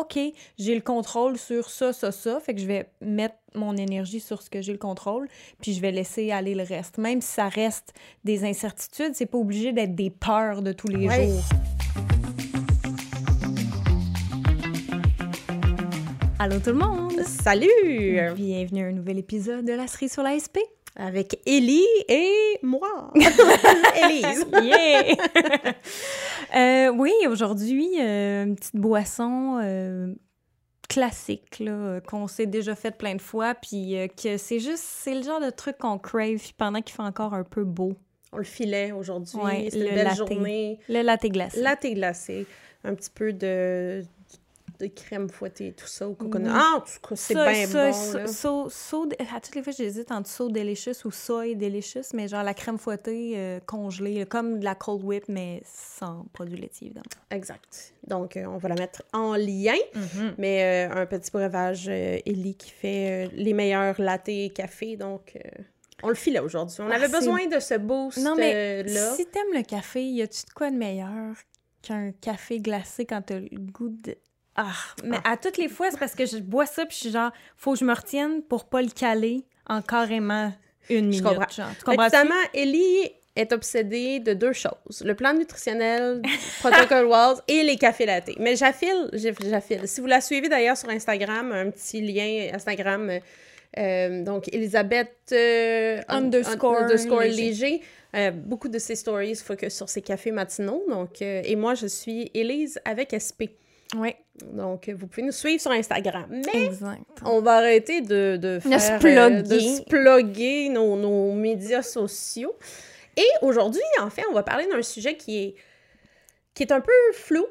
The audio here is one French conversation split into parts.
OK, j'ai le contrôle sur ça, ça, ça. Fait que je vais mettre mon énergie sur ce que j'ai le contrôle, puis je vais laisser aller le reste. Même si ça reste des incertitudes, c'est pas obligé d'être des peurs de tous les jours. Allô tout le monde! Salut! Bienvenue à un nouvel épisode de La cerise sur la SP. Avec Ellie et moi. Élise. yeah! Euh, oui, aujourd'hui, euh, une petite boisson euh, classique qu'on s'est déjà faite plein de fois, puis que c'est juste, c'est le genre de truc qu'on crave pendant qu'il fait encore un peu beau. On le filait aujourd'hui, ouais, c'est une belle journée. Le latte glacé. Latte glacé. Un petit peu de, de crème fouettée, tout ça, au coconut. Ah, en tout cas, c'est bien bon. Ça, so, so, à toutes les fois, j'hésite entre so delicious ou soy delicious, mais genre la crème fouettée euh, congelée, comme de la cold whip, mais sans produit laitier, évidemment. Exact. Donc, euh, on va la mettre en lien, mm-hmm. mais euh, un petit breuvage Ellie qui fait les meilleurs latte et café, donc... On le filait aujourd'hui. On ah, avait besoin de ce boost-là. Non, mais si t'aimes le café, y a-tu de quoi de meilleur qu'un café glacé quand t'as le goût de ah, mais à toutes les fois, c'est parce que je bois ça, puis je suis genre, faut que je me retienne pour pas le caler en carrément une minute. Je comprends. Tu comprends Ellie est obsédée de deux choses le plan nutritionnel, Protocol Walls et les cafés latés. Mais j'affile, j'affile. Si vous la suivez d'ailleurs sur Instagram, un petit lien Instagram, euh, donc Elisabeth euh, underscore, léger. Euh, beaucoup de ses stories focus sur ses cafés matinaux. Donc, et moi, je suis Elise avec SP. Oui. Donc, vous pouvez nous suivre sur Instagram. Mais on va arrêter de, de faire... Euh, de se plugger nos, nos, médias sociaux. Et aujourd'hui, en fait, on va parler d'un sujet qui est, qui est un peu flou,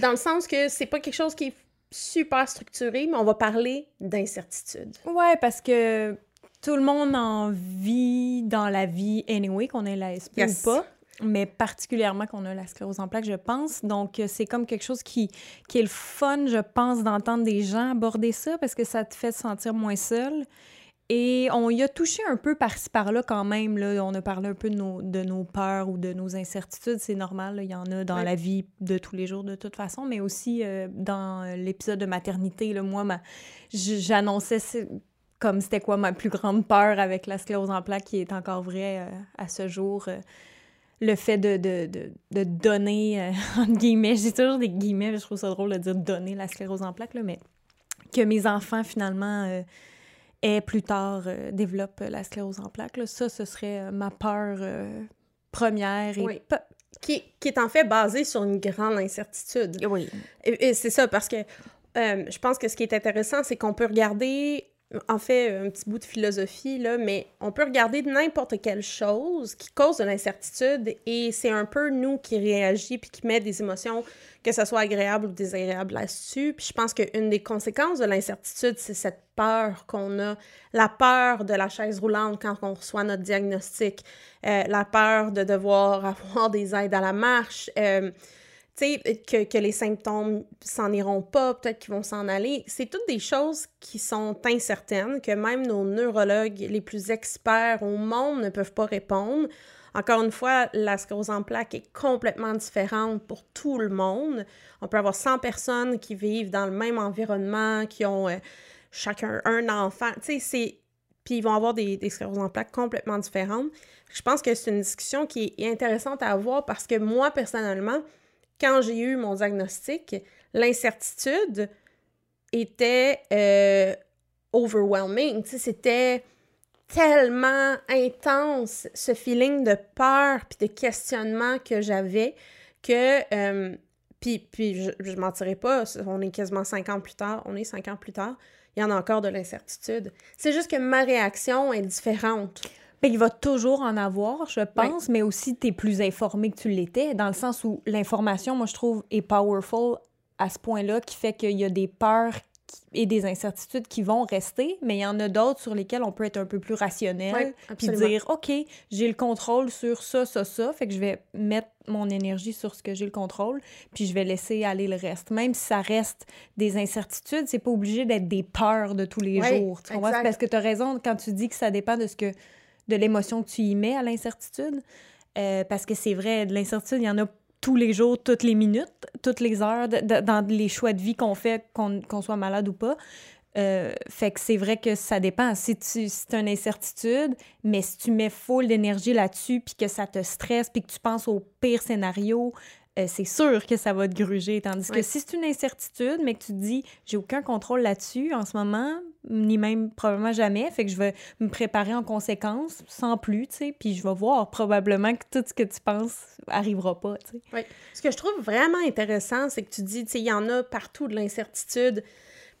dans le sens que c'est pas quelque chose qui est super structuré, mais on va parler d'incertitude. Ouais, parce que tout le monde en vit dans la vie anyway, qu'on ait la SP ou pas mais particulièrement qu'on a la sclérose en plaques, je pense. Donc, euh, c'est comme quelque chose qui, qui est le fun, je pense, d'entendre des gens aborder ça parce que ça te fait sentir moins seul. Et on y a touché un peu par-ci par-là quand même. Là. On a parlé un peu de nos, de nos peurs ou de nos incertitudes. C'est normal, il y en a dans la vie de tous les jours de toute façon, mais aussi euh, dans l'épisode de maternité. Là, moi, ma... j'annonçais comme c'était quoi ma plus grande peur avec la sclérose en plaques qui est encore vraie euh, à ce jour le fait de, de, de, de donner, euh, entre guillemets, j'ai toujours des guillemets, je trouve ça drôle de dire donner la sclérose en plaques, là, mais que mes enfants, finalement, euh, aient plus tard, euh, développent la sclérose en plaques. Là. Ça, ce serait ma peur première. Et qui, qui, est en fait basée sur une grande incertitude. Oui. Et, et c'est ça, parce que je pense que ce qui est intéressant, c'est qu'on peut regarder en fait un petit bout de philosophie, là, mais on peut regarder n'importe quelle chose qui cause de l'incertitude et c'est un peu nous qui réagit puis qui met des émotions, que ce soit agréable ou désagréable là-dessus. Puis je pense qu'une des conséquences de l'incertitude, c'est cette peur qu'on a, la peur de la chaise roulante quand on reçoit notre diagnostic, euh, la peur de devoir avoir des aides à la marche. Euh, sais, que, que, les symptômes s'en iront pas, peut-être qu'ils vont s'en aller. C'est toutes des choses qui sont incertaines, que même nos neurologues les plus experts au monde ne peuvent pas répondre. Encore une fois, la sclérose en plaques est complètement différente pour tout le monde. On peut avoir 100 personnes qui vivent dans le même environnement, qui ont euh, chacun un enfant. Tu sais, c'est... Puis ils vont avoir des, des scléroses en plaques complètement différentes. Je pense que c'est une discussion qui est intéressante à avoir parce que moi, personnellement, quand j'ai eu mon diagnostic, l'incertitude était euh, overwhelming. C'était tellement intense, ce feeling de peur puis de questionnement que j'avais que... Euh, puis, puis je, je mentirais pas, on est quasiment cinq ans plus tard, on est cinq ans plus tard, il y en a encore de l'incertitude. C'est juste que ma réaction est différente. Ben, il va toujours en avoir, je pense, mais aussi tu es plus informé que tu l'étais, dans le sens où l'information, moi, je trouve, est powerful à ce point-là, qui fait qu'il y a des peurs et des incertitudes qui vont rester, mais il y en a d'autres sur lesquelles on peut être un peu plus rationnel, puis dire, OK, j'ai le contrôle sur ça, ça, ça, fait que je vais mettre mon énergie sur ce que j'ai le contrôle, puis je vais laisser aller le reste. Même si ça reste des incertitudes, c'est pas obligé d'être des peurs de tous les jours. Tu comprends? Parce que tu as raison quand tu dis que ça dépend de ce que de l'émotion que tu y mets à l'incertitude. Euh, parce que c'est vrai, de l'incertitude, il y en a tous les jours, toutes les minutes, toutes les heures, dans les choix de vie qu'on fait, qu'on soit malade ou pas. Euh, fait que c'est vrai que ça dépend. Si tu si as une incertitude, mais si tu mets full d'énergie là-dessus, puis que ça te stresse, puis que tu penses au pire scénario, euh, c'est sûr que ça va te gruger. Tandis que si c'est une incertitude, mais que tu te dis, j'ai aucun contrôle là-dessus en ce moment, ni même probablement jamais, fait que je vais me préparer en conséquence, sans plus, tu sais, puis je vais voir probablement que tout ce que tu penses arrivera pas, tu sais. Oui. Ce que je trouve vraiment intéressant, c'est que tu dis, tu sais, il y en a partout de l'incertitude.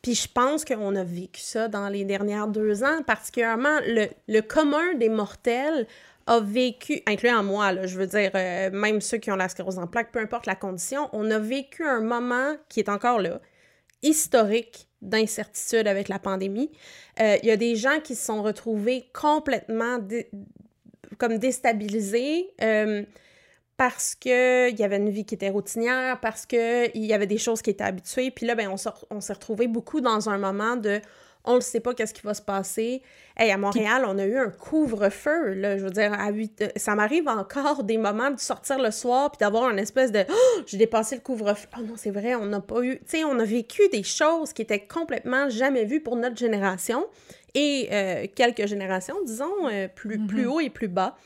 Puis je pense qu'on a vécu ça dans les dernières deux ans, particulièrement le, le commun des mortels a vécu, incluant moi, là, je veux dire, euh, même ceux qui ont la sclérose en plaques, peu importe la condition, on a vécu un moment qui est encore là, historique d'incertitude avec la pandémie. Euh, il y a des gens qui se sont retrouvés complètement comme déstabilisés. Euh, parce qu'il y avait une vie qui était routinière, parce qu'il y avait des choses qui étaient habituées. Puis là, ben, on s'est retrouvés beaucoup dans un moment de on ne sait pas qu'est-ce qui va se passer. Hey, à Montréal, on a eu un couvre-feu, là, je veux dire, à 8... Euh, ça m'arrive encore des moments de sortir le soir puis d'avoir une espèce de oh, j'ai dépassé le couvre-feu. Oh non, c'est vrai, on n'a pas eu... Tu sais, on a vécu des choses qui étaient complètement jamais vues pour notre génération et euh, quelques générations, disons, euh, plus, plus mm-hmm. haut et plus bas.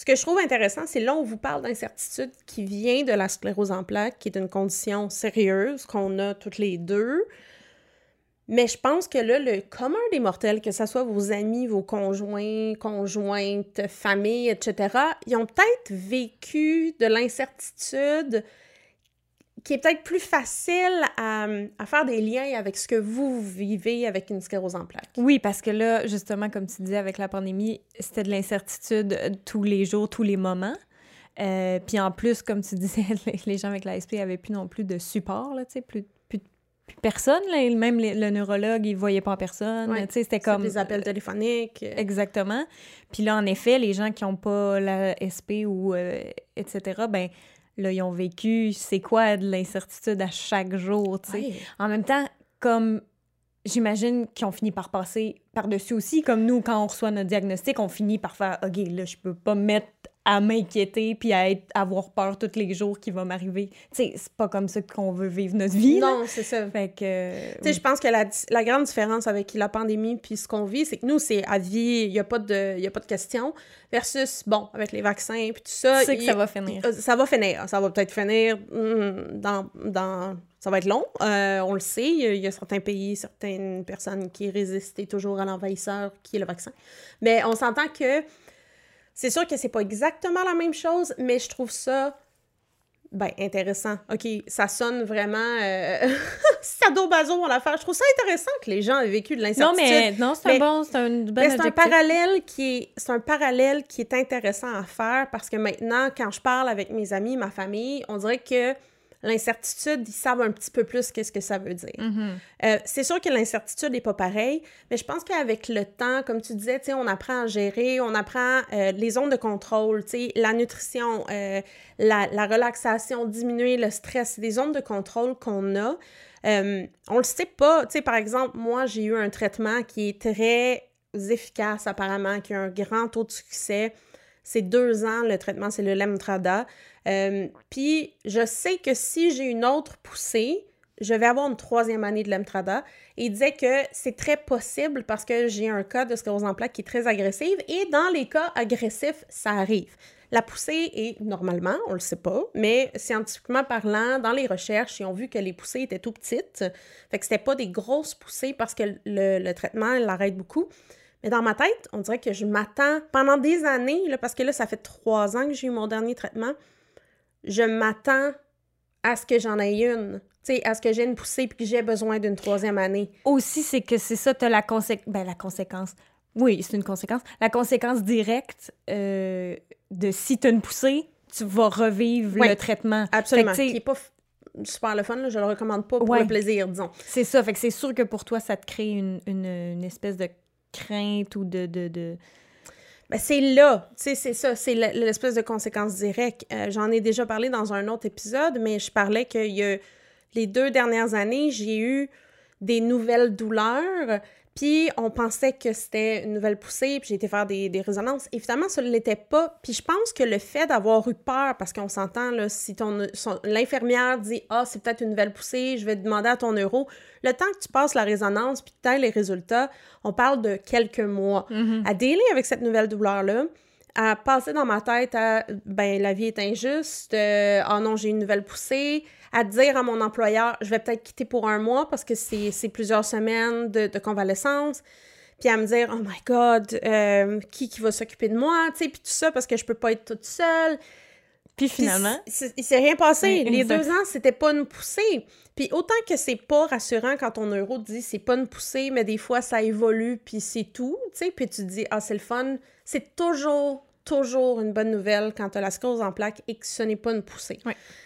Ce que je trouve intéressant, c'est là où on vous parle d'incertitude qui vient de la sclérose en plaques, qui est une condition sérieuse qu'on a toutes les deux. Mais je pense que là, le commun des mortels, que ce soit vos amis, vos conjoints, conjointes, familles, etc., ils ont peut-être vécu de l'incertitude qui est peut-être plus facile à, faire des liens avec ce que vous vivez avec une sclérose en plaques. Oui, parce que là, justement, comme tu disais, avec la pandémie, c'était de l'incertitude tous les jours, tous les moments. Euh, puis en plus, comme tu disais, les gens avec la SP n'avaient plus non plus de support, là, plus, personne. Là, même le neurologue, il ne voyait pas en personne. C'était comme... Des appels téléphoniques. Exactement. Puis là, en effet, les gens qui n'ont pas la SP ou euh, etc., ben là, ils ont vécu c'est quoi de l'incertitude à chaque jour, tu sais. En même temps, comme j'imagine qu'ils ont fini par passer par-dessus aussi, comme nous, quand on reçoit notre diagnostic, on finit par faire « OK, là, je peux pas me mettre à m'inquiéter puis à être, avoir peur tous les jours qui va m'arriver. Tu sais, c'est pas comme ça qu'on veut vivre notre vie. Non, c'est ça. Fait que... Tu sais, je pense que la, la, grande différence avec la pandémie puis ce qu'on vit, c'est que nous, c'est à vie, il n'y a, pas de, y a pas de question, versus, bon, avec les vaccins puis tout ça... Tu sais que ça va finir. Euh, ça va finir. Ça va peut-être finir hmm, dans... dans ça va être long, euh, on le sait. Il y, a certains pays, certaines personnes qui résistent toujours à l'envahisseur qui est le vaccin. Mais on s'entend que c'est sûr que c'est pas exactement la même chose, mais je trouve ça ben, intéressant. OK, ça sonne vraiment euh... sado-bazo en affaire. Je trouve ça intéressant que les gens aient vécu de l'incertitude. Non, mais non, c'est un bon, c'est un bon C'est un parallèle qui est c'est un parallèle qui est intéressant à faire parce que maintenant quand je parle avec mes amis, ma famille, on dirait que l'incertitude, ils savent un petit peu plus qu'est-ce que ça veut dire. Mm-hmm. Euh, c'est sûr que l'incertitude n'est pas pareille, mais je pense qu'avec le temps, comme tu disais, on apprend à gérer, on apprend euh, les zones de contrôle, la nutrition, euh, la, la, relaxation, diminuer le stress, des zones de contrôle qu'on a. on le sait pas, tu sais, par exemple, moi, j'ai eu un traitement qui est très efficace apparemment, qui a un grand taux de succès. C'est deux ans, le traitement, c'est le Lemtrada. Euh, puis je sais que si j'ai une autre poussée, je vais avoir une troisième année de l'Emtrada. Et il disait que c'est très possible parce que j'ai un cas de sclérose en plaques qui est très agressive et dans les cas agressifs, ça arrive. La poussée est normalement, on le sait pas, mais scientifiquement parlant, dans les recherches, ils ont vu que les poussées étaient tout petites. Fait que c'était pas des grosses poussées parce que le, le traitement l'arrête beaucoup. Mais dans ma tête, on dirait que je m'attends pendant des années, parce que là, ça fait trois ans que j'ai eu mon dernier traitement je m'attends à ce que j'en ai une. Tu sais, à ce que j'ai une poussée puis que j'ai besoin d'une troisième année. Aussi, c'est que c'est ça, tu as la, ben, la conséquence. Oui, c'est une conséquence. La conséquence directe euh, de si tu as une poussée, tu vas revivre le traitement. Absolument. Qui n'est pas super le fun, là, je le recommande pas pour le plaisir, disons. C'est ça. Fait que c'est sûr que pour toi, ça te crée une, une, espèce de crainte ou de, de, de ben, c'est là, c'est ça, c'est l'espèce de conséquence directe. Euh, j'en ai déjà parlé dans un autre épisode, mais je parlais a les deux dernières années, j'ai eu des nouvelles douleurs. Puis on pensait que c'était une nouvelle poussée, puis j'ai été faire des, des résonances. Évidemment, ça ne l'était pas. Puis je pense que le fait d'avoir eu peur, parce qu'on s'entend, là, si ton, l'infirmière dit « Ah, c'est peut-être une nouvelle poussée, je vais demander à ton neuro », le temps que tu passes la résonance, puis que tu les résultats, on parle de quelques mois. Mm-hmm. À délai avec cette nouvelle douleur-là, à passer dans ma tête à ben la vie est injuste, euh, oh non, j'ai une nouvelle poussée, à dire à mon employeur, je vais peut-être quitter pour un mois parce que c'est plusieurs semaines de, convalescence, puis à me dire, oh my god, euh, qui, qui va s'occuper de moi, tu sais, puis tout ça parce que je peux pas être toute seule. Puis finalement. il s'est rien passé. Les deux ans, c'était pas une poussée. Puis autant que c'est pas rassurant quand ton euro dit c'est pas une poussée, mais des fois ça évolue, puis c'est tout, tu sais, puis tu te dis, ah, c'est le fun. C'est toujours, toujours une bonne nouvelle quand tu as la sclérose en plaques et que ce n'est pas une poussée.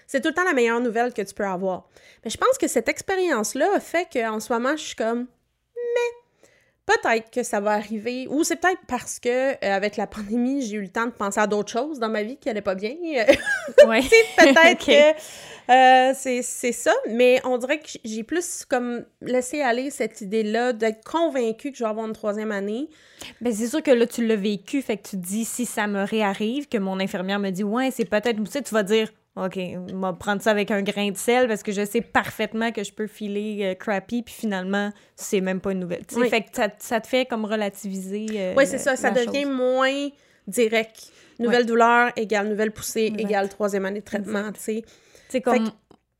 C'est tout le temps la meilleure nouvelle que tu peux avoir. Mais je pense que cette expérience-là a fait qu'en ce moment, je suis comme, Peut-être que ça va arriver, ou c'est peut-être parce que euh, avec la pandémie, j'ai eu le temps de penser à d'autres choses dans ma vie qui n'allaient pas bien. Ouais. peut-être que euh, c'est ça, mais on dirait que j'ai plus comme laissé aller cette idée-là d'être convaincue que je vais avoir une troisième année. Ben c'est sûr que là, tu l'as vécu, fait que tu te dis, si ça me réarrive, que mon infirmière me dit, ouais, c'est peut-être, tu sais, tu vas dire, OK, on va prendre ça avec un grain de sel parce que je sais parfaitement que je peux filer euh, crappy, puis finalement, c'est même pas une nouvelle. Fait que ça, te fait comme relativiser. Euh, oui, c'est ça, ça devient moins direct. Nouvelle douleur égale nouvelle poussée égale troisième année de traitement, tu sais. C'est comme.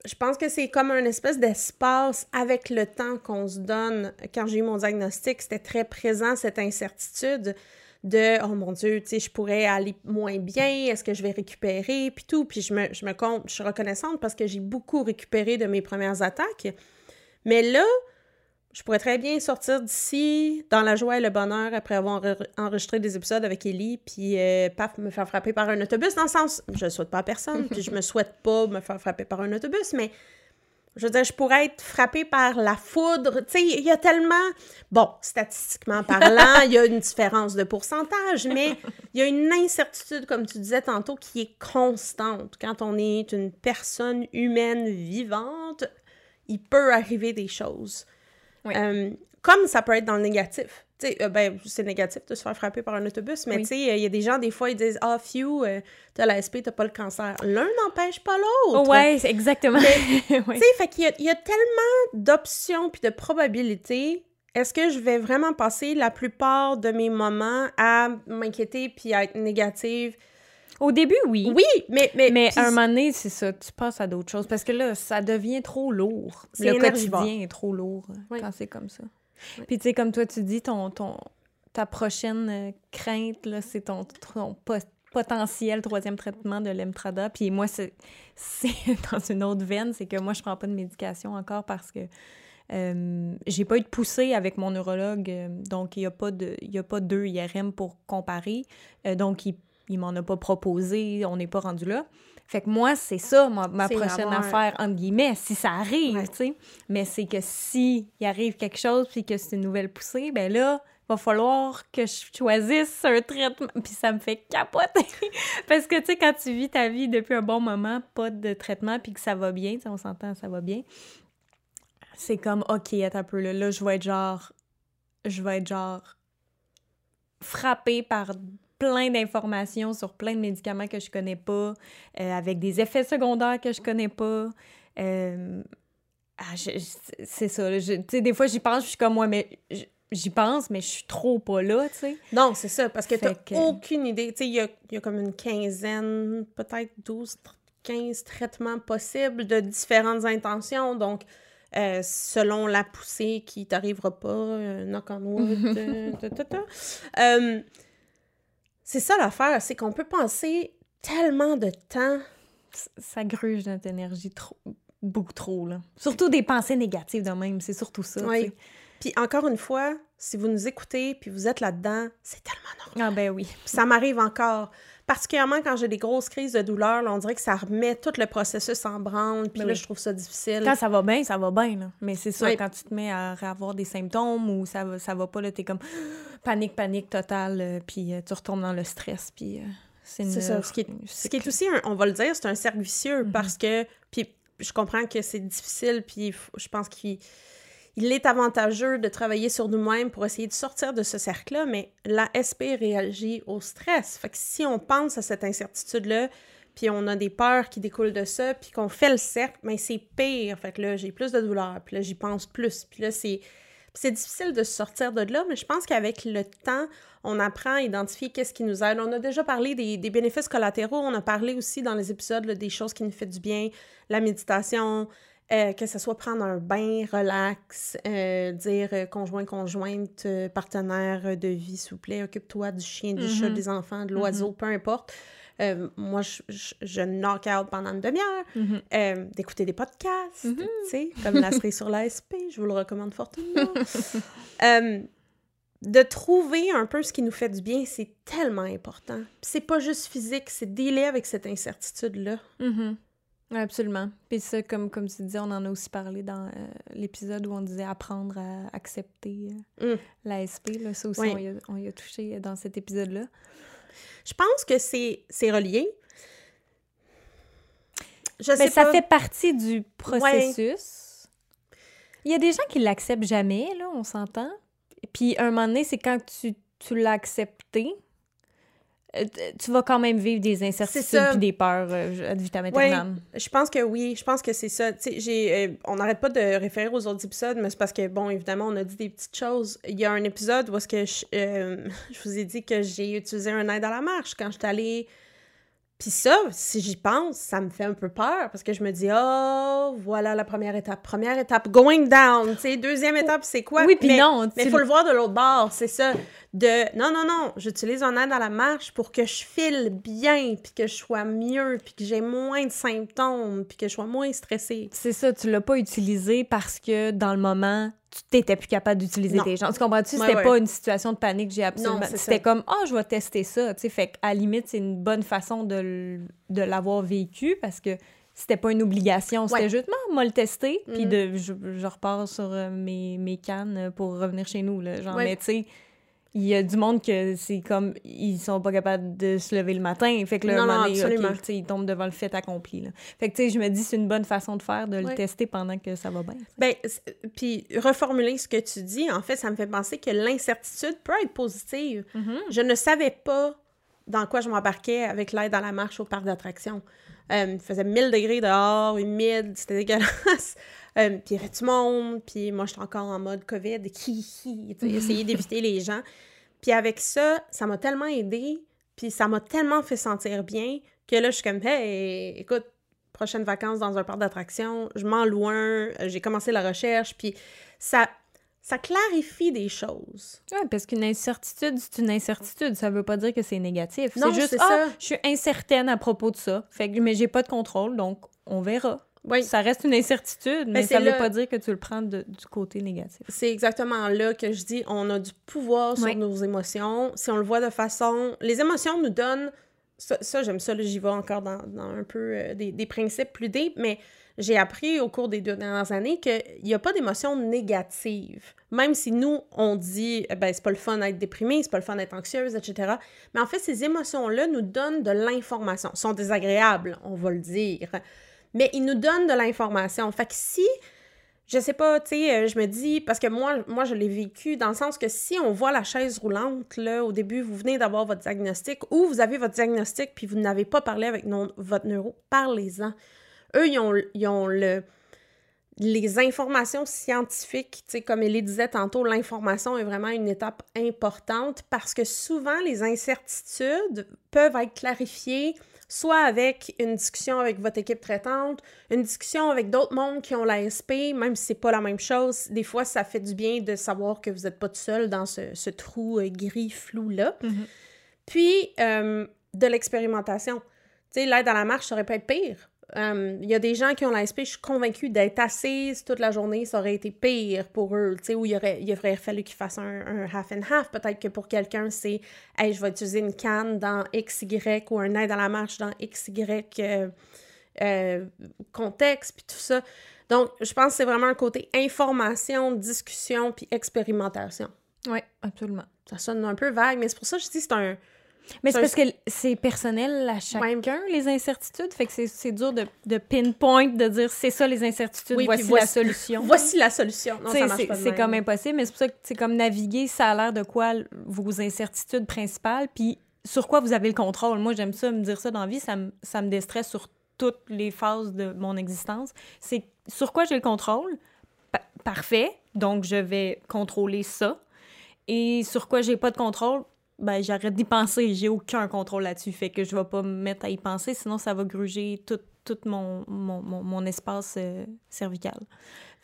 je pense que c'est comme un espèce d'espace avec le temps qu'on se donne. Quand j'ai eu mon diagnostic, c'était très présent, cette incertitude de oh mon Dieu, tu sais, je pourrais aller moins bien, est-ce que je vais récupérer, puis tout. Puis je me, je me compte, je suis reconnaissante parce que j'ai beaucoup récupéré de mes premières attaques. Mais là, je pourrais très bien sortir d'ici dans la joie et le bonheur après avoir enregistré des épisodes avec Ellie, puis euh, paf, me faire frapper par un autobus. Dans le sens, je ne souhaite pas à personne, puis je me souhaite pas me faire frapper par un autobus, mais je veux dire, je pourrais être frappée par la foudre. Tu sais, il y a tellement... Bon, statistiquement parlant, il y a une différence de pourcentage, mais il y a une incertitude, comme tu disais tantôt, qui est constante. Quand on est une personne humaine vivante, il peut arriver des choses. Euh, comme ça peut être dans le négatif. Euh, ben, c'est négatif de se faire frapper par un autobus, mais tu sais, il y a des gens, des fois, ils disent Ah, few, euh, t'as la SP, t'as pas le cancer. L'un n'empêche pas l'autre. Ouais, exactement. Tu sais, fait qu'il y, a tellement d'options puis de probabilités. Est-ce que je vais vraiment passer la plupart de mes moments à m'inquiéter puis à être négative? Au début, oui. Oui, mais... Mais, mais à un moment donné, c'est ça, tu passes à d'autres choses. Parce que là, ça devient trop lourd. Le quotidien est trop lourd quand c'est comme ça. Puis, tu sais, comme toi, tu dis, ton, ton, ta prochaine euh, crainte, c'est ton, potentiel troisième traitement de l'Emtrada. Puis moi, c'est dans une autre veine, c'est que moi, je prends pas de médication encore parce que euh, j'ai pas eu de poussée avec mon neurologue, euh, donc il n'y a pas de a pas deux IRM pour comparer. donc, il, il m'en a pas proposé, on n'est pas rendu là. Fait que moi, c'est ça, ma, prochaine affaire, entre guillemets, si ça arrive, tu sais. Mais c'est que si il arrive quelque chose puis que c'est une nouvelle poussée, ben là, va falloir que je choisisse un traitement. Puis ça me fait capoter. Parce que, tu sais, quand tu vis ta vie depuis un bon moment, pas de traitement, puis que ça va bien, on s'entend, ça va bien, c'est comme, OK, attends un peu, là, là, je vais être genre... Je vais être genre frappée par plein d'informations sur plein de médicaments que je connais pas, euh, avec des effets secondaires que je connais pas. Euh, ah, c'est ça. Tu sais, des fois, j'y pense, je suis comme, moi, mais j'y pense, mais je suis trop pas là, tu sais. Non, c'est ça, parce que t'as aucune idée. Tu sais, il y a, y a, comme une quinzaine, peut-être 12, 15 traitements possibles de différentes intentions. Donc, euh, selon la poussée qui t'arrivera pas, knock on wood, c'est ça l'affaire, c'est qu'on peut penser tellement de temps. Ça gruge notre énergie trop, beaucoup trop, là. Surtout des pensées négatives de même, c'est surtout ça. Oui. Puis encore une fois, si vous nous écoutez puis vous êtes là-dedans, c'est tellement normal. Ah ben oui. ça m'arrive encore. Particulièrement quand j'ai des grosses crises de douleur, on dirait que ça remet tout le processus en branle, puis ben là, je trouve ça difficile. Quand ça va bien, ça va bien, là. Mais c'est ça, quand tu te mets à avoir des symptômes ou ça va, ça va pas, là, t'es comme panique, panique totale, euh, puis euh, tu retournes dans le stress, puis euh, c'est ça. Ce qui est, ce qui est aussi, on va le dire, c'est un cercle vicieux, mm-hmm. parce que, puis je comprends que c'est difficile, puis je pense qu'il il est avantageux de travailler sur nous-mêmes pour essayer de sortir de ce cercle-là, mais la SP réagit au stress. Fait que si on pense à cette incertitude-là, puis on a des peurs qui découlent de ça, puis qu'on fait le cercle, mais c'est pire. Fait que là, j'ai plus de douleur, puis là, j'y pense plus, puis là, c'est... C'est difficile de sortir de là, mais je pense qu'avec le temps, on apprend à identifier qu'est-ce qui nous aide. On a déjà parlé des, bénéfices collatéraux, on a parlé aussi dans les épisodes des choses qui nous font du bien, la méditation, euh, que ce soit prendre un bain, relax, euh, dire euh, conjoint, conjointe, partenaire de vie, s'il vous plaît, occupe-toi du chien, du chat, mm-hmm. des enfants, de l'oiseau, mm-hmm. peu importe. moi, je, je, knock out pendant une demi-heure, mm-hmm. d'écouter des podcasts, tu sais, comme la série sur l'ASP, je vous le recommande fortement. de trouver un peu ce qui nous fait du bien, c'est tellement important. C'est pas juste physique, c'est dealer avec cette incertitude-là. Absolument. Puis ça, comme, comme tu dis, on en a aussi parlé dans euh, l'épisode où on disait apprendre à accepter euh, mm. l'ASP. Ça aussi, on, y a, touché dans cet épisode-là. Je pense que c'est relié. Je Mais ça fait partie du processus. Il y a des gens qui l'acceptent jamais, là, on s'entend. Puis un moment donné, c'est quand tu, tu l'as accepté, tu vas quand même vivre des incertitudes et des peurs euh, ad vitam je pense que oui. Je pense que c'est ça. j'ai, euh, on n'arrête pas de référer aux autres épisodes, mais c'est parce que, bon, évidemment, on a dit des petites choses. Il y a un épisode où est-ce que je, je, vous ai dit que j'ai utilisé un aide à la marche quand j'étais allée puis ça, si j'y pense, ça me fait un peu peur parce que je me dis, oh, voilà la première étape. Première étape, going down. Sais, deuxième étape, c'est quoi? Oui, puis non. Mais il faut le voir de l'autre bord, c'est ça. De, non, non, non, j'utilise un aide à la marche pour que je file bien, puis que je sois mieux, puis que j'ai moins de symptômes, puis que je sois moins stressée. C'est ça, tu l'as pas utilisé parce que dans le moment, tu t'étais plus capable d'utiliser tes jambes. Tu comprends-tu? C'était pas une situation de panique, j'ai absolument... C'était comme, ah, oh, je vais tester ça, tu sais. Fait qu'à la limite, c'est une bonne façon de, de l'avoir vécu parce que c'était pas une obligation. C'était juste, moi, le tester, puis mm. de, je, je, repars sur euh, mes, mes cannes pour revenir chez nous, là. Genre, mais tu sais il y a du monde que c'est comme ils sont pas capables de se lever le matin. Fait que là non, non, ils tombent devant le fait accompli là. fait que tu sais je me dis c'est une bonne façon de faire de le tester pendant que ça va bien ben puis reformuler ce que tu dis en fait ça me fait penser que l'incertitude peut être positive. Mm-hmm. je ne savais pas dans quoi je m'embarquais avec l'aide dans la marche au parc d'attractions. Euh, il faisait 1000 degrés dehors humide c'était dégueulasse euh, puis il y avait du monde, puis moi, j'étais encore en mode COVID, qui, essayer d'éviter les gens. Puis avec ça, ça m'a tellement aidé, puis ça m'a tellement fait sentir bien que là, je suis comme, hey, écoute, prochaine vacances dans un parc d'attractions, je m'en loin, euh, j'ai commencé la recherche, puis ça, ça clarifie des choses. Oui, parce qu'une incertitude, c'est une incertitude. Ça veut pas dire que c'est négatif. C'est juste, ah, je suis incertaine à propos de ça. Fait que, mais j'ai pas de contrôle, donc on verra. Oui. Ça reste une incertitude, mais, ça ne veut pas dire que tu le prends du côté négatif. C'est exactement là que je dis on a du pouvoir sur nos émotions. Si on le voit de façon. Les émotions nous donnent. Ça, j'aime ça, j'y vais encore dans, un peu euh, des, principes plus deep, mais j'ai appris au cours des deux dernières années qu'il n'y a pas d'émotions négatives. Même si nous, on dit, eh ben, c'est pas le fun d'être déprimé, c'est pas le fun d'être anxieuse, etc. Mais en fait, ces émotions-là nous donnent de l'information. sont désagréables, on va le dire mais il nous donne de l'information. Fait que si, je sais pas, tu sais, euh, je me dis, parce que moi, moi je l'ai vécu dans le sens que si on voit la chaise roulante, là, au début, vous venez d'avoir votre diagnostic ou vous avez votre diagnostic puis vous n'avez pas parlé avec votre neuro, parlez-en. Eux, ils ont, ils ont le les informations scientifiques, comme Elie disait tantôt, l'information est vraiment une étape importante parce que souvent les incertitudes peuvent être clarifiées soit avec une discussion avec votre équipe traitante, une discussion avec d'autres mondes qui ont l'ASP, même si c'est pas la même chose. Des fois, ça fait du bien de savoir que vous n'êtes pas tout seul dans ce, trou euh, gris flou-là. Mm-hmm. Puis, euh, de l'expérimentation. Tu sais, l'aide à la marche, ça aurait pu être pire. Euh, il y a des gens qui ont l'ASP, je suis convaincue d'être assise toute la journée, ça aurait été pire pour eux, tu sais, où il aurait, il aurait fallu qu'ils fassent un, half and half. Peut-être que pour quelqu'un, c'est hey, je vais utiliser une canne dans XY ou un aide à la marche dans XY euh, euh, contexte, puis tout ça. Donc, je pense que c'est vraiment un côté information, discussion, puis expérimentation. Oui, absolument. Ça sonne un peu vague, mais c'est pour ça que je dis c'est un Mais c'est parce que c'est personnel à chacun, les incertitudes. Fait que c'est dur de, de, pinpoint, de dire c'est ça les incertitudes, voici, la solution. Voici la solution. C'est comme impossible, mais c'est pour ça que c'est comme naviguer, ça a l'air de quoi vos incertitudes principales, puis sur quoi vous avez le contrôle. Moi, j'aime ça, me dire ça dans la vie, ça me, ça me déstresse sur toutes les phases de mon existence. C'est sur quoi j'ai le contrôle? parfait, donc je vais contrôler ça. Et sur quoi j'ai pas de contrôle, ben j'arrête d'y penser. J'ai aucun contrôle là-dessus. Fait que je vais pas me mettre à y penser, sinon ça va gruger tout, tout mon, mon, mon, espace euh, cervical.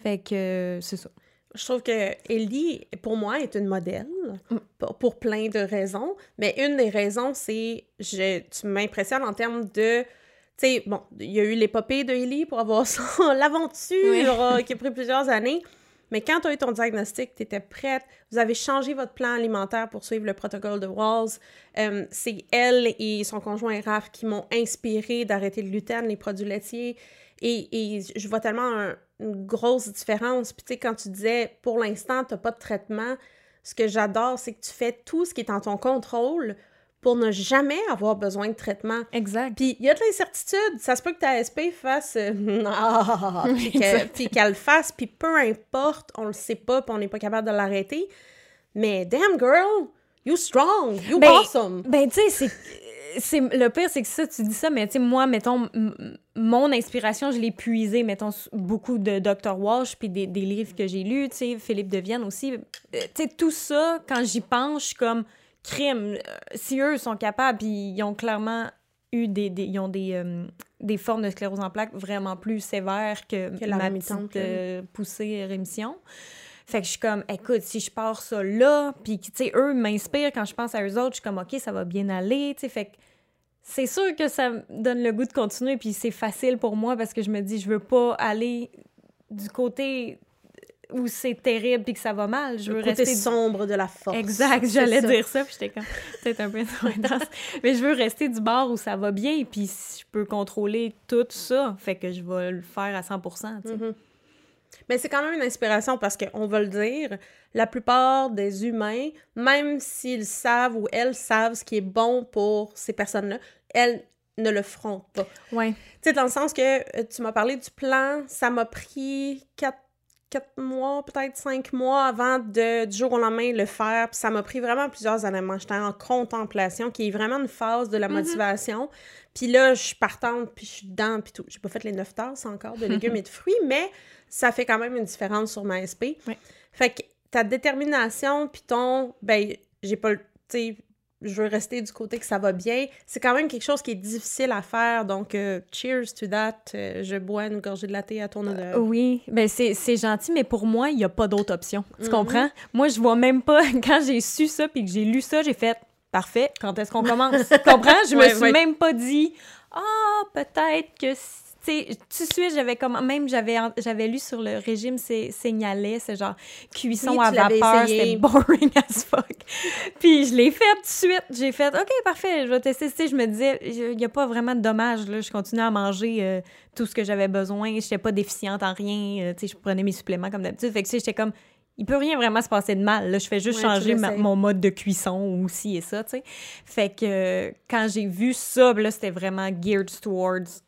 Fait que euh, c'est ça. Je trouve que Ellie, pour moi, est une modèle mm. pour, plein de raisons. Mais une des raisons, c'est je tu m'impressionnes en termes de. Tu sais, bon, il y a eu l'épopée de Ellie pour avoir l'aventure euh, qui a pris plusieurs années. Mais quand tu as eu ton diagnostic, tu étais prête, vous avez changé votre plan alimentaire pour suivre le protocole de Walls. Euh, c'est elle et son conjoint Raph qui m'ont inspiré d'arrêter le gluten, les produits laitiers. Et, et je vois tellement une grosse différence. Puis tu sais, quand tu disais, pour l'instant, tu n'as pas de traitement, ce que j'adore, c'est que tu fais tout ce qui est en ton contrôle pour ne jamais avoir besoin de traitement. Exact. Puis il y a de l'incertitude. Ça se peut que ta ASP fasse euh, ah, puis qu'elle le fasse, puis peu importe, on le sait pas, puis on n'est pas capable de l'arrêter. Mais damn girl, you strong, you ben, awesome. Ben tu sais, c'est le pire, c'est que ça, tu dis ça, mais tu sais, moi, mettons, mon inspiration, je l'ai puisée, mettons, beaucoup de Dr. Walsh, puis des, des livres que j'ai lus, tu sais, Philippe Devienne aussi. Euh, tu sais, tout ça, quand j'y suis comme, crime, euh, si eux sont capables, puis ils ont clairement eu des, des ils ont des, euh, des formes de sclérose en plaques vraiment plus sévères que, que la ma petite euh, poussée rémission. Fait que je suis comme, écoute, si je pars ça là, puis, tu sais, eux m'inspirent quand je pense à eux autres, je suis comme, OK, ça va bien aller, tu sais, fait que c'est sûr que ça me donne le goût de continuer, puis c'est facile pour moi parce que je me dis, je veux pas aller du côté où c'est terrible puis que ça va mal. Je veux rester sombre de la force. Exact, j'allais dire ça, puis j'étais comme peut-être un peu intense. Mais je veux rester du bord où ça va bien, puis je peux contrôler tout ça, fait que je vais le faire à 100 mm-hmm. Mais c'est quand même une inspiration parce qu'on va le dire, la plupart des humains, même s'ils savent ou elles savent ce qui est bon pour ces personnes-là, elles ne le feront pas. Ouais. Tu sais, dans le sens que euh, tu m'as parlé du plan, ça m'a pris quatre quatre mois, peut-être cinq mois avant de, du jour au lendemain le faire. Puis ça m'a pris vraiment plusieurs années. Moi, j'étais en contemplation, qui est vraiment une phase de la mhm. motivation. Puis là, je suis partante, puis je suis dedans, puis tout. J'ai pas fait les neuf tasses encore de légumes et de fruits, mais ça fait quand même une différence sur ma SP. Fait que ta détermination, puis ton, ben, j'ai pas le, je veux rester du côté que ça va bien. C'est quand même quelque chose qui est difficile à faire. Donc, euh, cheers to that. Euh, je bois une gorgée de latte à ton honneur. oui, ben c'est gentil, mais pour moi, il n'y a pas d'autre option. Tu mhm. comprends? Moi, je vois même pas, quand j'ai su ça puis que j'ai lu ça, j'ai fait parfait, quand est-ce qu'on commence? tu comprends? Je me suis même pas dit, ah, peut-être que tu tout de suite, j'avais comme même j'avais j'avais lu sur le régime c'est signalait c'est genre cuisson à vapeur, c'était boring as fuck. Puis je l'ai fait tout de suite, j'ai fait OK, parfait, je vais tester, tu je me disais il n'y a pas vraiment de dommage là, je continuais à manger euh, tout ce que j'avais besoin, j'étais pas déficiente en rien, euh, tu sais je prenais mes suppléments comme d'habitude, fait que j'étais comme il peut rien vraiment se passer de mal. Là, je fais juste changer mon mode de cuisson ou ci et ça, tu sais. Fait que quand j'ai vu ça, là, c'était vraiment geared towards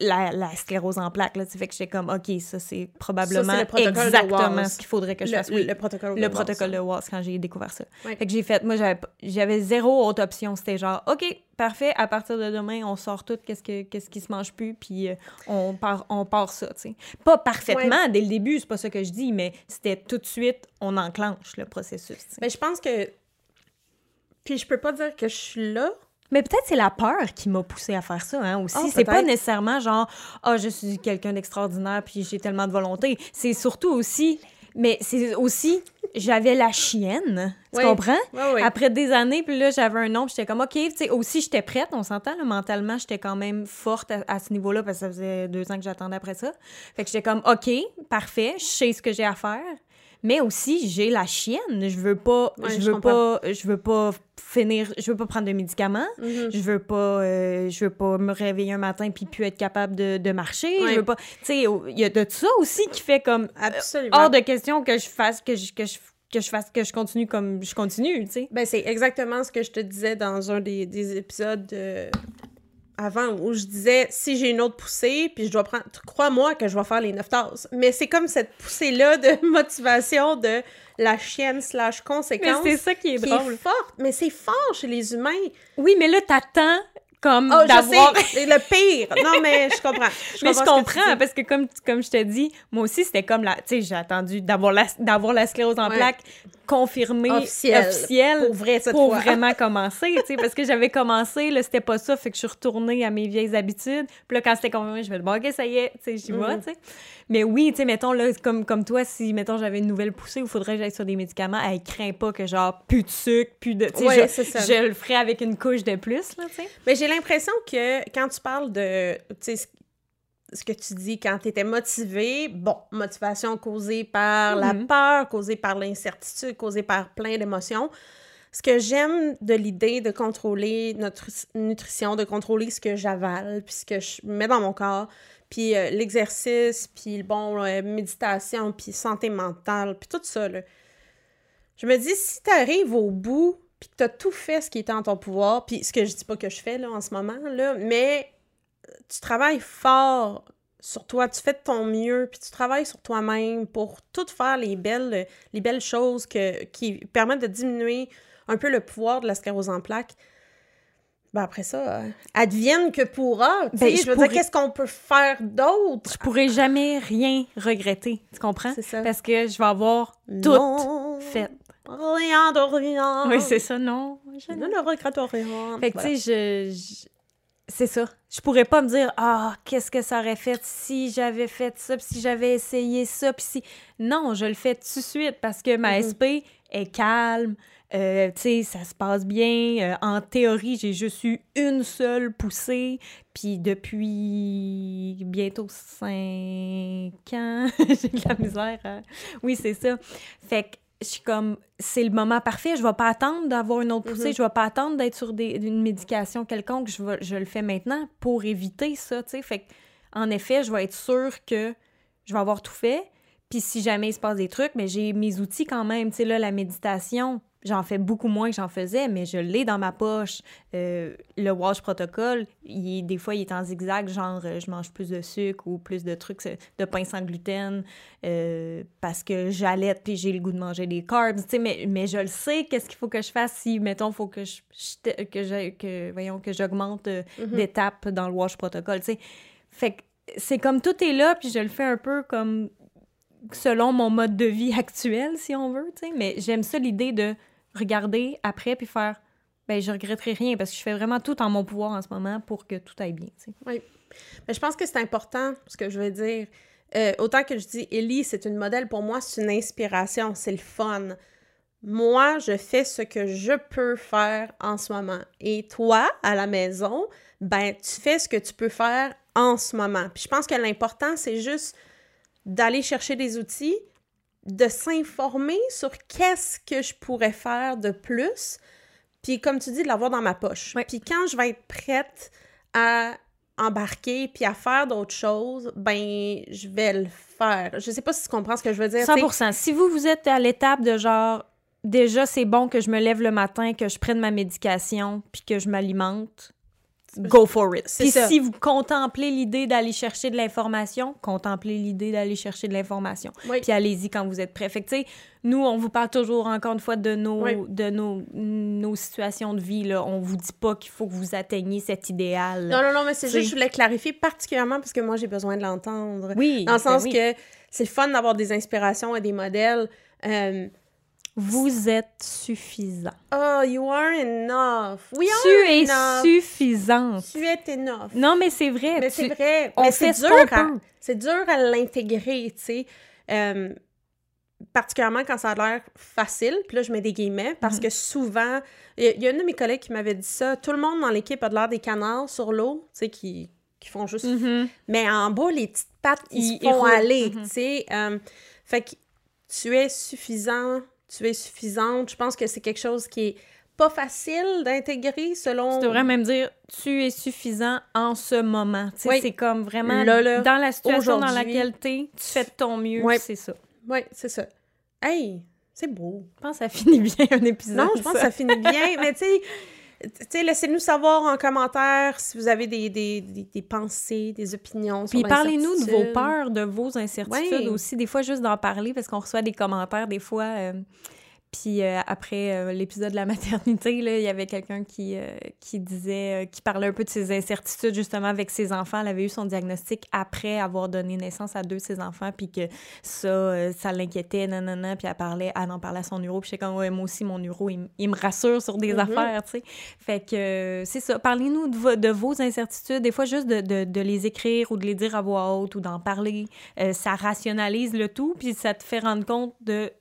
la, la, sclérose en plaques. Là, fait que j'étais comme, OK, ça, c'est probablement exactement ce qu'il faudrait que je fasse. Oui, le protocole de Le protocole de Walls, quand j'ai découvert ça. Fait que j'ai fait, moi, j'avais zéro autre option. C'était genre, OK, parfait, à partir de demain, on sort tout, qu'est-ce, que, qu'est-ce qui se mange plus, puis euh, on, part, on part ça, tu sais. Pas parfaitement dès le début, c'est pas ça que je dis, mais c'était tout de suite, on enclenche le processus. Mais je pense que. Puis je peux pas dire que je suis là, mais peut-être c'est la peur qui m'a poussé à faire ça hein, aussi. Ah, c'est pas nécessairement genre ah je suis quelqu'un d'extraordinaire puis j'ai tellement de volonté. C'est surtout aussi mais c'est aussi j'avais la chienne, tu comprends? Après des années puis là j'avais un nom, j'étais comme OK, tu sais aussi j'étais prête, on s'entend mentalement, j'étais quand même forte à, ce niveau-là parce que ça faisait deux ans que j'attendais après ça. Fait que j'étais comme OK, parfait, je sais ce que j'ai à faire mais aussi j'ai la chienne je veux pas je veux pas je veux pas finir je veux pas prendre de médicaments mm-hmm. je veux pas euh, je veux pas me réveiller un matin puis plus être capable de, de marcher je veux pas tu sais il y a de ça aussi qui fait comme Absolument. hors de question que je fasse que je, que je que je fasse, que je continue comme je continue, tu sais. Ben, c'est exactement ce que je te disais dans un des, des épisodes euh, avant où je disais si j'ai une autre poussée, puis je dois prendre. Crois-moi que je vais faire les neuf tasses. Mais c'est comme cette poussée-là de motivation de la chienne slash conséquence. Mais c'est ça qui est qui drôle. est forte. Mais c'est fort chez les humains. Oui, mais là, t'attends comme Oh, d'avoir. c'est le pire. Non, mais je comprends. Je Mais je que comprends, parce que comme, comme je te dis, moi aussi, c'était comme la... Tu sais, j'ai attendu d'avoir la, d'avoir la sclérose en Ouais. plaques confirmée, Officielle. officielle, Pour vrai, vraiment commencer, tu sais, parce que j'avais commencé, là, c'était pas ça, fait que je suis retournée à mes vieilles habitudes. Puis là, quand c'était confirmé, je me dis, bon, OK, ça y est, tu sais, j'y vais, Mhm. tu sais. Mais oui, tu sais, mettons, là, comme, comme toi, si, mettons, j'avais une nouvelle poussée il faudrait que j'aille sur des médicaments, elle craint pas que, genre, plus de sucre, plus de... Tu sais, Ouais, je- c'est ça. je le ferais avec une couche de plus, là, tu sais. Mais j'ai l'impression que quand tu parles de, tu sais, ce- que tu dis, quand tu étais motivé, bon, motivation causée par la Mhm. peur, causée par l'incertitude, causée par plein d'émotions. Ce que j'aime de l'idée de contrôler notre nutrition, de contrôler ce que j'avale, puis ce que je mets dans mon corps, puis euh, l'exercice, puis bon, euh, méditation, puis santé mentale, puis tout ça, là. Je me dis, si tu arrives au bout, puis que tu as tout fait ce qui était en ton pouvoir, puis ce que je dis pas que je fais là, en ce moment, là, mais tu travailles fort sur toi, tu fais de ton mieux, puis tu travailles sur toi-même pour tout faire les belles, les belles choses que, qui permettent de diminuer un peu le pouvoir de la sclérose en plaques. Ben après ça, advienne que pourra. Ben, sais, je je veux pourrais- dire, qu'est-ce qu'on peut faire d'autre? Je pourrais jamais rien regretter, tu comprends? C'est ça. Parce que je vais avoir tout Non, fait. Rien de rien. Oui, c'est ça, non. Je Je ne regrette rien. Fait que, Voilà. tu sais, je, je- C'est ça. Je pourrais pas me dire, ah, qu'est-ce que ça aurait fait si j'avais fait ça, puis si j'avais essayé ça, puis si. Non, je le fais tout de suite parce que ma Mhm. SP est calme. euh, tu sais, ça se passe bien. euh, en théorie, j'ai juste eu une seule poussée. Puis depuis bientôt cinq ans, j'ai de la misère. Oui, c'est ça. Fait que je suis comme, c'est le moment parfait. Je vais pas attendre d'avoir une autre poussée. Mhm. Je vais pas attendre d'être sur des, une médication quelconque. Je, vais, je le fais maintenant pour éviter ça, tu sais. Fait que, en effet, je vais être sûre que je vais avoir tout fait. Puis si jamais il se passe des trucs, mais j'ai mes outils quand même. Tu sais, là, la méditation, j'en fais beaucoup moins que j'en faisais, mais je l'ai dans ma poche. Euh, le Wash Protocol, il des fois, il est en zigzag, genre, euh, je mange plus de sucre ou plus de trucs, c'est- de pain sans gluten, euh, parce que j'allaite puis j'ai le goût de manger des carbs, mais, mais je le sais, qu'est-ce qu'il faut que je fasse si, mettons, il faut que je, je- que je- que, voyons, que j'augmente euh, Mhm. d'étapes dans le Wash Protocol, tu sais. Fait que c'est comme tout est là, puis je le fais un peu comme selon mon mode de vie actuel, si on veut. Mais j'aime ça l'idée de regarder après puis faire ben je regretterai rien parce que je fais vraiment tout en mon pouvoir en ce moment pour que tout aille bien, sais. Mais je pense que c'est important, ce que je veux dire. Euh, autant que je dis, Ellie, c'est une modèle pour moi, c'est une inspiration, c'est le fun. Moi, je fais ce que je peux faire en ce moment. Et toi, à la maison, ben, tu fais ce que tu peux faire en ce moment. Puis je pense que l'important, c'est juste d'aller chercher des outils, de s'informer sur qu'est-ce que je pourrais faire de plus, puis comme tu dis, de l'avoir dans ma poche. Puis quand je vais être prête à embarquer puis à faire d'autres choses, ben je vais le faire. Je sais pas si tu comprends ce que je veux dire. tu sais. 100%. Si vous, vous êtes à l'étape de genre, déjà, c'est bon que je me lève le matin, que je prenne ma médication, puis que je m'alimente, go for it. Puis ça. si vous contemplez l'idée d'aller chercher de l'information, contemplez l'idée d'aller chercher de l'information. Oui. Puis allez-y quand vous êtes prêt. Fait que, nous, on vous parle toujours, encore une fois, de nos, Oui. de nos, nos situations de vie. Là. On vous dit pas qu'il faut que vous atteigniez cet idéal. Non, non, non, mais c'est juste, je voulais clarifier particulièrement parce que moi, j'ai besoin de l'entendre. Oui. Dans le ben sens oui. que c'est le fun d'avoir des inspirations et des modèles. Euh, Vous êtes suffisant. oh, you are enough. We are Tu es enough. suffisante. Tu es enough. Non, mais c'est vrai. Mais tu- c'est vrai. on mais fait c'est ce dur, à, c'est dur à l'intégrer, tu sais. Euh, particulièrement quand ça a l'air facile. Puis là, je mets des guillemets parce Mhm. que souvent, il y, a- il y a une de mes collègues qui m'avait dit ça. Tout le monde dans l'équipe a de l'air des canards sur l'eau, tu sais, qui, qui font juste. Mhm. Mais en bas, les petites pattes, ils, Ils- font aller, Mhm. tu sais. Euh, fait que tu es suffisant, tu es suffisante. Je pense que c'est quelque chose qui est pas facile d'intégrer selon. Tu devrais même dire tu es suffisant en ce moment. Tu sais, Oui. C'est comme vraiment Là, là, dans la situation dans laquelle tu es, tu fais de ton mieux, c'est ça. Oui, c'est ça. Hey, C'est beau. Je pense que ça finit bien un épisode. Non, je pense que ça finit bien. mais tu sais, laissez-nous savoir en commentaire si vous avez des, des, des, pensées, des opinions. Puis parlez-nous de vos peurs, de vos incertitudes aussi. Des fois, juste d'en parler parce qu'on reçoit des commentaires, des fois. Euh, puis euh, après euh, l'épisode de la maternité, là, il y avait quelqu'un qui, euh, qui disait, qui parlait un peu de ses incertitudes justement avec ses enfants. Elle avait eu son diagnostic après avoir donné naissance à deux de ses enfants, puis que ça, ça l'inquiétait, nanana, puis elle parlait, elle en parlait à son neuro, puis j'étais comme, ouais, moi aussi, mon neuro, il, me rassure sur des mm-hmm. affaires, tu sais. Fait que c'est ça. Parlez-nous de, de, vos incertitudes, des fois juste de, de, de, les écrire ou de les dire à voix haute ou d'en parler. ça rationalise le tout, puis ça te fait rendre compte de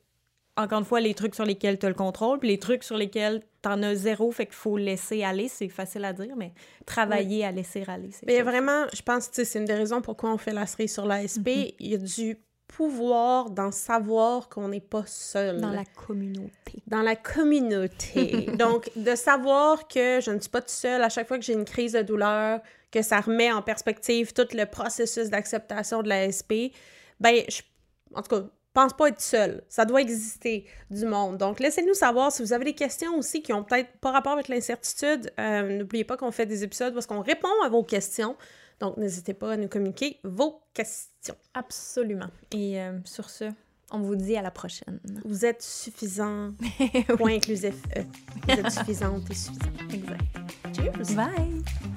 encore une fois, les trucs sur lesquels tu as le contrôle, puis les trucs sur lesquels tu en as zéro, fait qu'il faut laisser aller. C'est facile à dire, mais travailler à laisser aller. Mais vraiment, je pense que c'est une des raisons pourquoi on fait la série sur l'ASP. Mm-hmm. Il y a du pouvoir d'en savoir qu'on n'est pas seul. Dans la communauté. Dans la communauté. Donc, de savoir que je ne suis pas toute seule à chaque fois que j'ai une crise de douleur, que ça remet en perspective tout le processus d'acceptation de l'ASP, ben, je, en tout cas, pense pas être seul. Ça doit exister du monde. Donc, laissez-nous savoir si vous avez des questions aussi qui ont peut-être pas rapport avec l'incertitude. Euh, n'oubliez pas qu'on fait des épisodes parce qu'on répond à vos questions. Donc, n'hésitez pas à nous communiquer vos questions. Absolument. Et euh, sur ce, on vous dit à la prochaine. Vous êtes suffisant. Point inclusif. E. Vous êtes suffisante et suffisante. Exact. Cheers. Bye.